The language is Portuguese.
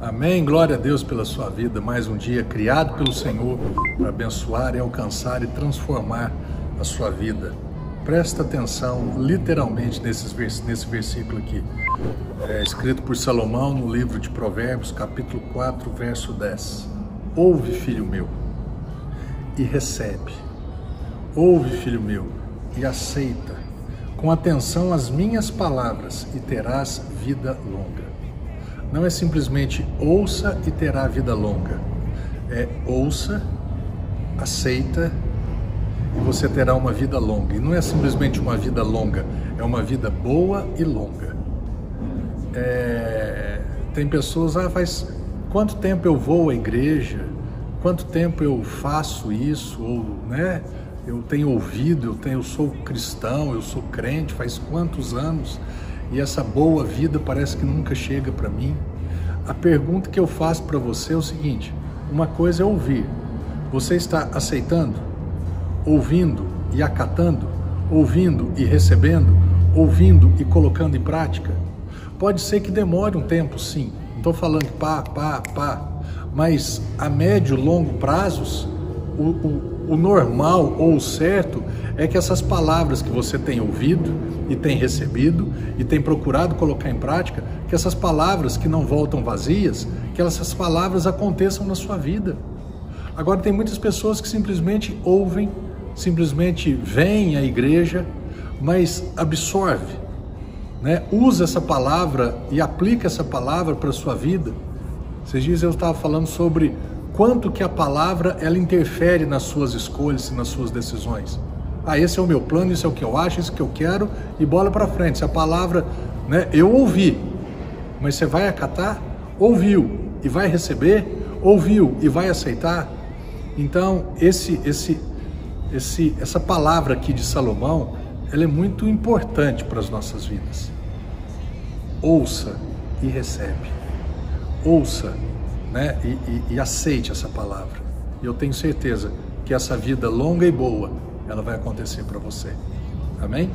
Amém. Glória a Deus pela sua vida. Mais um dia criado pelo Senhor para abençoar e alcançar e transformar a sua vida. Presta atenção literalmente nesses, nesse versículo aqui. É escrito por Salomão no livro de Provérbios, capítulo 4, verso 10. Ouve, filho meu, e recebe. Ouve, filho meu, e aceita com atenção as minhas palavras e terás vida longa. Não é simplesmente ouça e terá vida longa. É ouça, aceita e você terá uma vida longa. E não é simplesmente uma vida longa, é uma vida boa e longa. É... Tem pessoas, ah, faz quanto tempo eu vou à igreja? Quanto tempo eu faço isso? Ou, né? Eu tenho ouvido, eu tenho, eu sou cristão, eu sou crente, faz quantos anos? E essa boa vida parece que nunca chega para mim. A pergunta que eu faço para você é o seguinte: uma coisa é ouvir. Você está aceitando? ouvindo e acatando, ouvindo e recebendo, ouvindo e colocando em prática? Pode ser que demore um tempo, sim. Não estou falando pá, pá, pá. Mas a médio e longo prazos, o, o, o normal ou o certo é que essas palavras que você tem ouvido e tem recebido e tem procurado colocar em prática, que essas palavras que não voltam vazias, que essas palavras aconteçam na sua vida. Agora tem muitas pessoas que simplesmente ouvem simplesmente vem à igreja, mas absorve, né? usa essa palavra e aplica essa palavra para a sua vida. Esses dias eu estava falando sobre quanto que a palavra ela interfere nas suas escolhas e nas suas decisões. Ah, esse é o meu plano, isso é o que eu acho, isso é o que eu quero e bola para frente. Se a palavra, né, eu ouvi, mas você vai acatar? Ouviu e vai receber? Ouviu e vai aceitar? Então, esse esse esse, essa palavra aqui de Salomão, ela é muito importante para as nossas vidas. Ouça e recebe. Ouça né, e, e, e aceite essa palavra. E eu tenho certeza que essa vida longa e boa, ela vai acontecer para você. Amém?